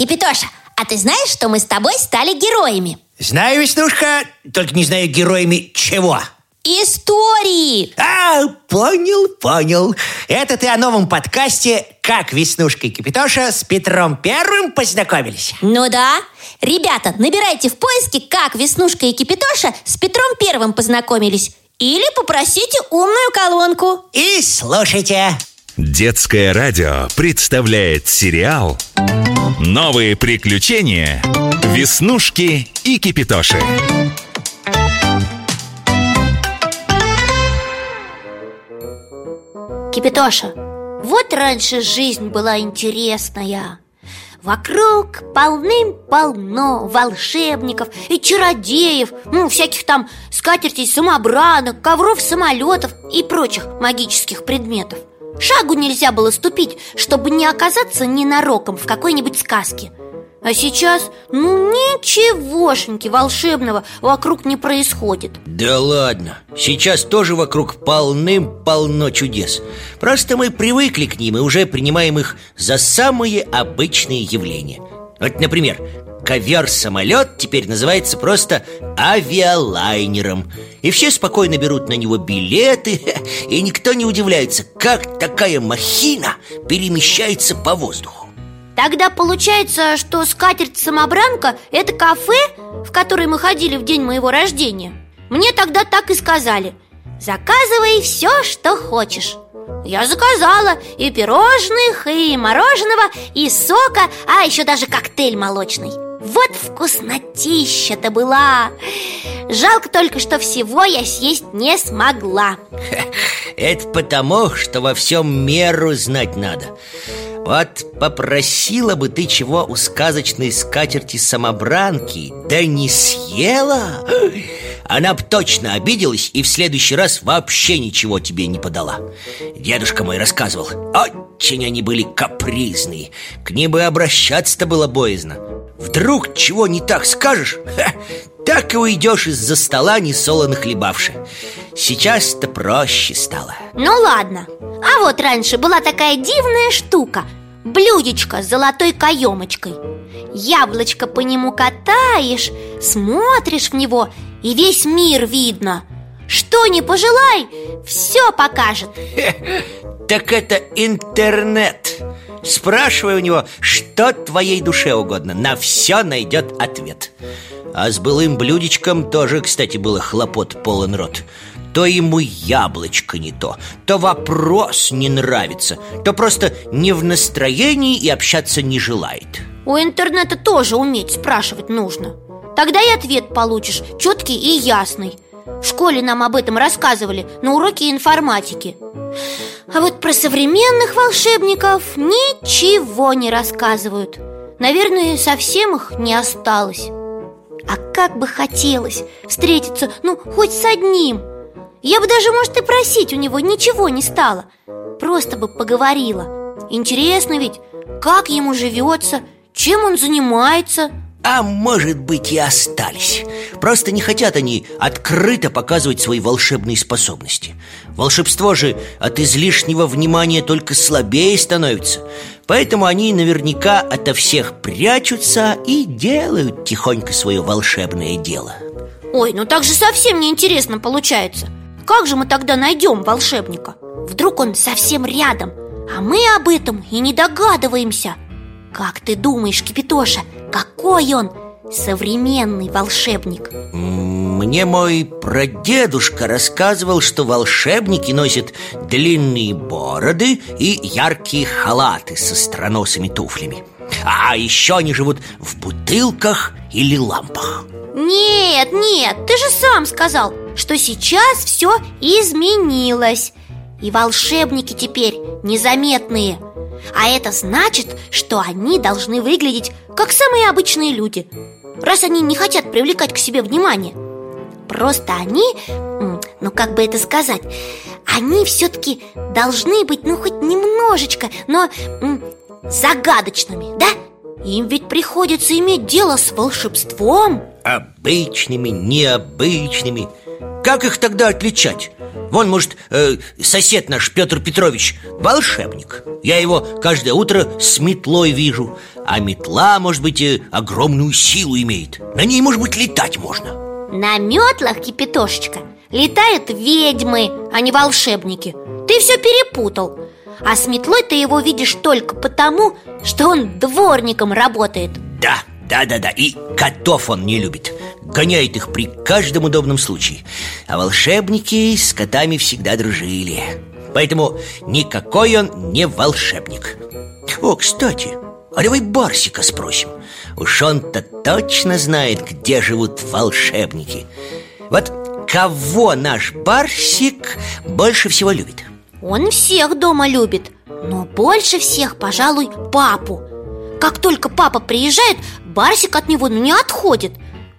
Кипитоша, а ты знаешь, что мы с тобой стали героями? Знаю, Веснушка, только не знаю героями чего Истории! А, понял, понял Это ты о новом подкасте «Как Веснушка и Кипитоша с Петром Первым познакомились?» Ну да Ребята, набирайте в поиске «Как Веснушка и Кипитоша с Петром Первым познакомились» Или попросите умную колонку И слушайте Детское радио представляет сериал «Новые приключения. Веснушки и Кипитоши». Кипитоша, вот раньше жизнь была интересная Вокруг полным-полно волшебников и чародеев Ну, всяких там скатертей самобранок, ковров самолетов и прочих магических предметов Шагу нельзя было ступить, чтобы не оказаться ненароком в какой-нибудь сказке. А сейчас, ну, ничегошеньки волшебного вокруг не происходит. Да ладно, сейчас тоже вокруг полным-полно чудес. Просто мы привыкли к ним и уже принимаем их за самые обычные явления Вот, например, ковер-самолет теперь называется просто авиалайнером. И все спокойно берут на него билеты И никто не удивляется, как такая махина перемещается по воздуху. Тогда получается, что скатерть-самобранка – это кафе, в которое мы ходили в день моего рождения? Мне тогда так и сказали. Заказывай все, что хочешь я заказала и пирожных, и мороженого, и сока, а еще даже коктейль молочный. Вот вкуснотища-то была! Жалко только, что всего я съесть не смогла. Это потому, что во всем меру знать надо. Вот попросила бы ты чего у сказочной скатерти самобранки Да не съела Она б точно обиделась и в следующий раз вообще ничего тебе не подала. Дедушка мой рассказывал Очень они были капризные. К ним бы обращаться-то было боязно. Вдруг чего не так скажешь ха, Так и уйдешь из-за стола не солоно хлебавши Сейчас-то проще стало Ну ладно. А вот раньше была такая дивная штука Блюдечко с золотой каемочкой. Яблочко по нему катаешь, смотришь в него И весь мир видно. Что не пожелай, все покажет. Так это интернет. Спрашивай у него, что твоей душе угодно. На все найдет ответ. А с былым блюдечком тоже, кстати, было хлопот полон рот то ему яблочко не то, то вопрос не нравится, то просто не в настроении и общаться не желает. У интернета тоже уметь спрашивать нужно. Тогда и ответ получишь четкий и ясный. В школе нам об этом рассказывали на уроке информатики. А вот про современных волшебников ничего не рассказывают. Наверное, совсем их не осталось. А как бы хотелось встретиться, ну, хоть с одним – я бы даже, может, и просить у него ничего не стала. Просто бы поговорила. Интересно ведь, как ему живется, чем он занимается. А может быть и остались. Просто не хотят они открыто показывать свои волшебные способности. Волшебство же от излишнего внимания только слабее становится. Поэтому они наверняка ото всех прячутся и делают тихонько свое волшебное дело. Ой, ну так же совсем неинтересно получается как же мы тогда найдем волшебника? Вдруг он совсем рядом, а мы об этом и не догадываемся Как ты думаешь, Кипитоша, какой он современный волшебник? Мне мой прадедушка рассказывал, что волшебники носят длинные бороды и яркие халаты со страносыми туфлями А еще они живут в бутылках или лампах. Нет, нет, ты же сам сказал что сейчас все изменилось. И волшебники теперь незаметные. А это значит, что они должны выглядеть как самые обычные люди Раз они не хотят привлекать к себе внимание. Просто они, ну как бы это сказать Они все-таки должны быть, ну хоть немножечко, но загадочными? Им ведь приходится иметь дело с волшебством. Обычными, необычными. Как их тогда отличать? Вон, может, э, сосед наш Петр Петрович волшебник. Я его каждое утро с метлой вижу. А метла, может быть, э, огромную силу имеет. На ней, может быть, летать можно. На метлах, Кипятошечка, летают ведьмы, а не волшебники. Ты все перепутал. А с метлой ты его видишь только потому, что он дворником работает. Да, да-да-да, и котов он не любит. Гоняет их при каждом удобном случае. А волшебники с котами всегда дружили. Поэтому никакой он не волшебник. О, кстати, а давай Барсика спросим. Уж он-то точно знает, где живут волшебники. Вот кого наш Барсик больше всего любит? Он всех дома любит Но больше всех, пожалуй, папу. Как только папа приезжает, Барсик от него не отходит.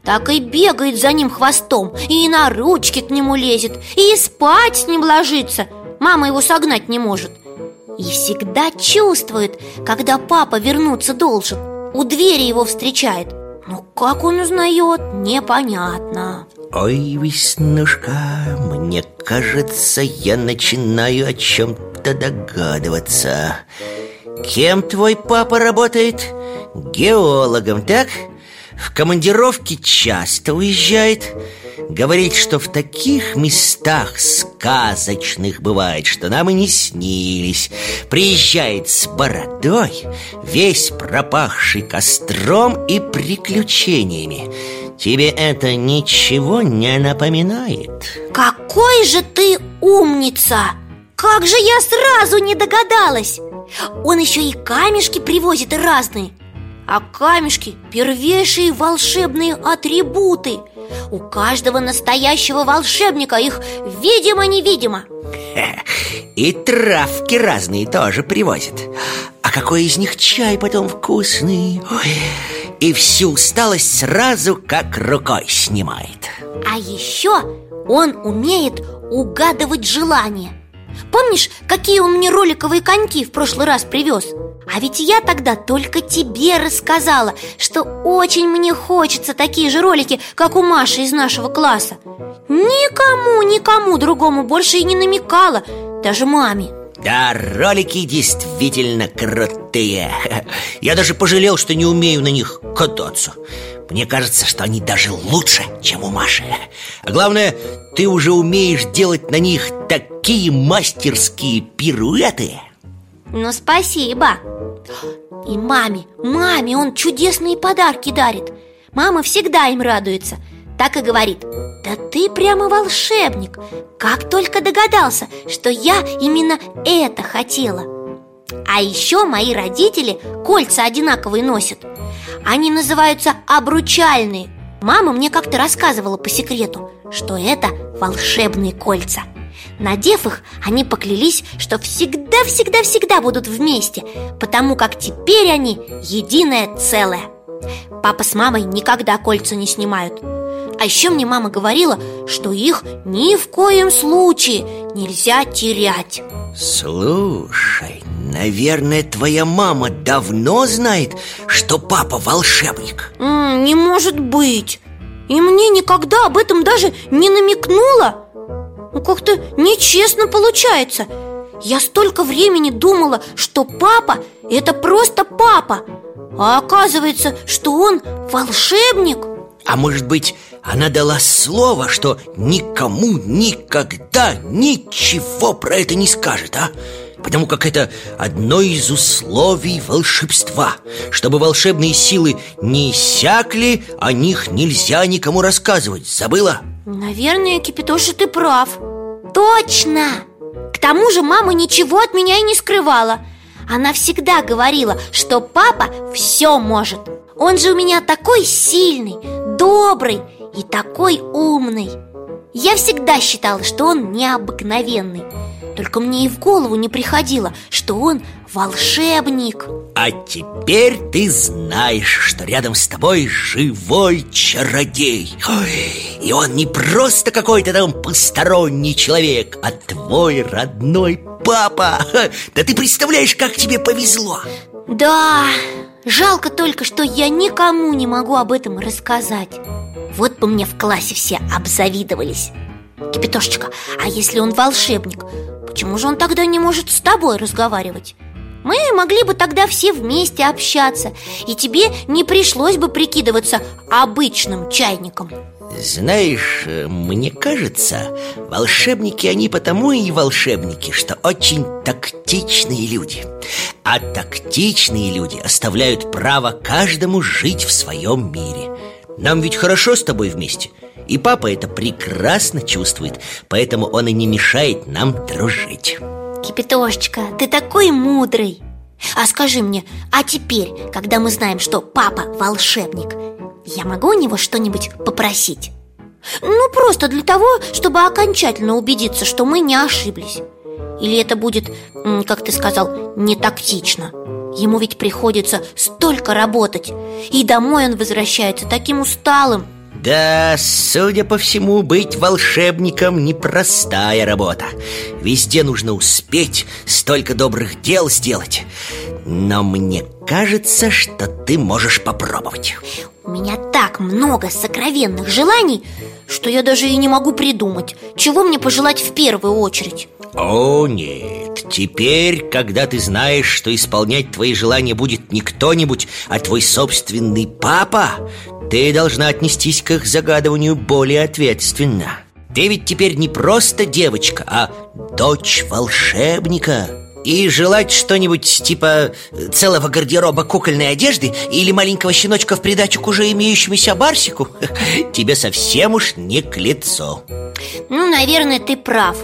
Так и бегает за ним хвостом И на ручки к нему лезет И спать с ним ложится. Мама его согнать не может. И всегда чувствует, когда папа вернуться должен. У двери его встречает. Но как он узнает, непонятно Ой, Веснушка, мне кажется, я начинаю о чем-то догадываться Кем твой папа работает? Геологом, так? В командировке часто уезжает Говорит, что в таких местах сказочных бывает, что нам и не снились Приезжает с бородой, весь пропахший костром и приключениями Тебе это ничего не напоминает? Какой же ты умница! Как же я сразу не догадалась! Он еще и камешки привозит разные А камешки – первейшие волшебные атрибуты У каждого настоящего волшебника их видимо-невидимо И травки разные тоже привозят А какой из них чай потом вкусный Ой, И всю усталость сразу как рукой снимает. А еще он умеет угадывать желания. Помнишь, какие он мне роликовые коньки в прошлый раз привез? А ведь я тогда только тебе рассказала, что очень мне хочется такие же ролики, как у Маши из нашего класса. Никому, никому другому больше и не намекала, даже маме Да, ролики действительно крутые. Я даже пожалел, что не умею на них кататься. Мне кажется, что они даже лучше, чем у Маши. А главное, ты уже умеешь делать на них такие мастерские пируэты. Ну, спасибо. И маме, маме он чудесные подарки дарит. Мама всегда им радуется Так и говорит. Да ты прямо волшебник! Как только догадался, что я именно это хотела! А еще мои родители кольца одинаковые носят. Они называются обручальные Мама мне как-то рассказывала по секрету, что это волшебные кольца. Надев их, они поклялись, что всегда-всегда-всегда будут вместе Потому как теперь они единое целое. Папа с мамой никогда кольца не снимают А еще мне мама говорила, что их ни в коем случае нельзя терять. Слушай, наверное, твоя мама давно знает, что папа волшебник. М, Не может быть. И мне никогда об этом даже не намекнула. Ну как-то нечестно получается. Я столько времени думала, что папа – это просто папа. А оказывается, что он волшебник. А может быть, она дала слово, что никому никогда ничего про это не скажет, а? Потому как это одно из условий волшебства Чтобы волшебные силы не иссякли, о них нельзя никому рассказывать Забыла? Наверное, Кипятоша, ты прав Точно! К тому же мама ничего от меня и не скрывала Она всегда говорила, что папа все может Он же у меня такой сильный, добрый и такой умный. Я всегда считала, что он необыкновенный. Только мне и в голову не приходило, что он волшебник. А теперь ты знаешь, что рядом с тобой живой чародей. Ой, И он не просто какой-то там посторонний человек, а твой родной папа. Да ты представляешь, как тебе повезло. Да, жалко только, что я никому не могу об этом рассказать Вот бы мне в классе все обзавидовались. Кипятошечка, а если он волшебник, почему же он тогда не может с тобой разговаривать? Мы могли бы тогда все вместе общаться И тебе не пришлось бы прикидываться обычным чайником. Знаешь, мне кажется, волшебники они потому и волшебники, что очень тактичные люди. А тактичные люди оставляют право каждому жить в своем мире Нам ведь хорошо с тобой вместе. И папа это прекрасно чувствует Поэтому он и не мешает нам дружить. Кипятошечка, ты такой мудрый. А скажи мне, а теперь, когда мы знаем, что папа волшебник Я могу у него что-нибудь попросить? Ну, просто для того, чтобы окончательно убедиться, что мы не ошиблись Или это будет, как ты сказал, не тактично? Ему ведь приходится столько работать И домой он возвращается таким усталым. Да, судя по всему, быть волшебником непростая работа. Везде нужно успеть, столько добрых дел сделать. Но мне кажется, что ты можешь попробовать. У меня так много сокровенных желаний, что я даже и не могу придумать Чего мне пожелать в первую очередь О, нет, теперь, когда ты знаешь, что исполнять твои желания будет не кто-нибудь, а твой собственный папа ты должна отнестись к их загадыванию более ответственно Ты ведь теперь не просто девочка, а дочь волшебника и желать что-нибудь типа целого гардероба кукольной одежды или маленького щеночка в придачу к уже имеющемуся барсику тебе совсем уж не к лицу. Ну, наверное, ты прав.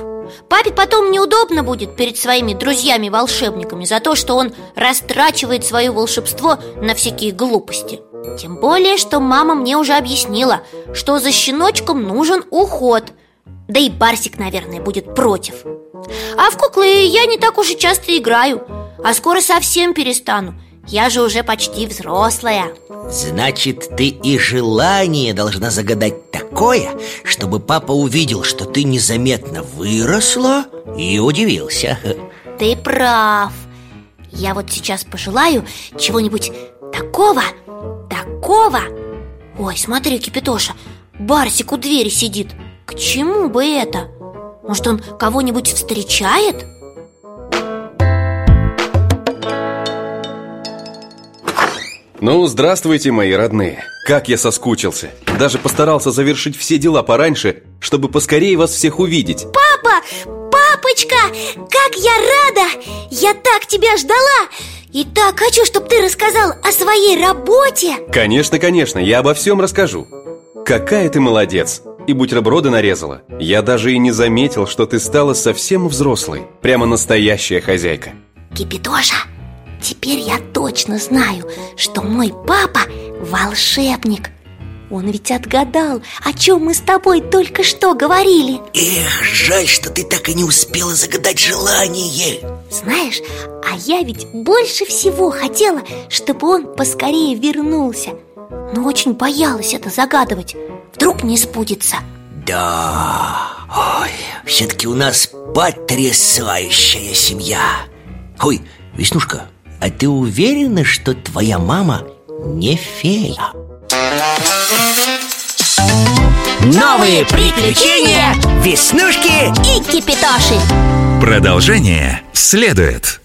Папе потом неудобно будет перед своими друзьями-волшебниками за то, что он растрачивает свое волшебство на всякие глупости. Тем более, что мама мне уже объяснила, что за щеночком нужен уход. Да и Барсик, наверное, будет против. А в куклы я не так уж и часто играю А скоро совсем перестану Я же уже почти взрослая Значит, ты и желание должна загадать такое Чтобы папа увидел, что ты незаметно выросла и удивился Ты прав Я вот сейчас пожелаю чего-нибудь такого такого? Ой, смотри, Кипятоша, Барсик у двери сидит К чему бы это? Может, он кого-нибудь встречает? Ну, здравствуйте, мои родные. Как я соскучился. Даже постарался завершить все дела пораньше Чтобы поскорее вас всех увидеть. Папа! Папочка! Как я рада! Я так тебя ждала! И так хочу, чтобы ты рассказал о своей работе! Конечно, конечно, я обо всем расскажу. Какая ты молодец! И бутерброды нарезала. Я даже и не заметил, что ты стала совсем взрослой. Прямо настоящая хозяйка. Кипятоша, теперь я точно знаю, что мой папа волшебник. Он ведь отгадал, о чем мы с тобой только что говорили. Эх, жаль, что ты так и не успела загадать желание. Знаешь, а я ведь больше всего хотела, чтобы он поскорее вернулся. Но очень боялась это загадывать. Вдруг не сбудется. Да, ой, все-таки у нас потрясающая семья. Ой, Веснушка, а ты уверена, что твоя мама не фея? Новые приключения Веснушки и Кипитоши Продолжение следует